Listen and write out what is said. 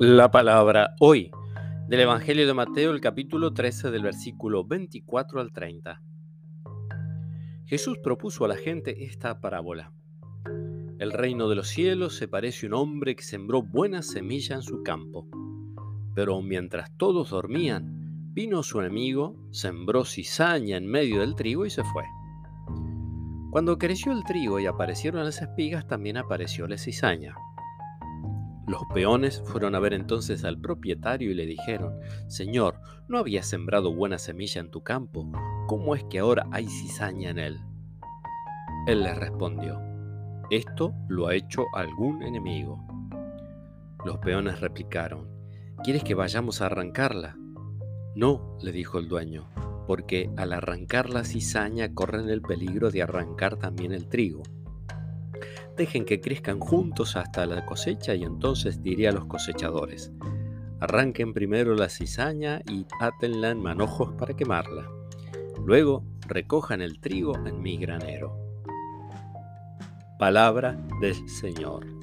La palabra hoy del Evangelio de Mateo, el capítulo 13 del versículo 24 al 30. Jesús propuso a la gente esta parábola. El reino de los cielos se parece a un hombre que sembró buena semilla en su campo. Pero mientras todos dormían, vino su enemigo, sembró cizaña en medio del trigo y se fue. Cuando creció el trigo y aparecieron las espigas, también apareció la cizaña. Los peones fueron a ver entonces al propietario y le dijeron, Señor, ¿no habías sembrado buena semilla en tu campo? ¿Cómo es que ahora hay cizaña en él? Él les respondió, Esto lo ha hecho algún enemigo. Los peones replicaron, ¿Quieres que vayamos a arrancarla? No, le dijo el dueño, porque al arrancar la cizaña corren el peligro de arrancar también el trigo. Dejen que crezcan juntos hasta la cosecha y entonces diré a los cosechadores, arranquen primero la cizaña y átenla en manojos para quemarla. Luego recojan el trigo en mi granero. Palabra del Señor.